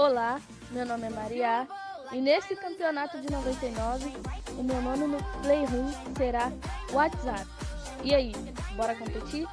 Olá, meu nome é Maria e nesse campeonato de 99 o meu nome no Playroom será WhatsApp. E aí, bora competir?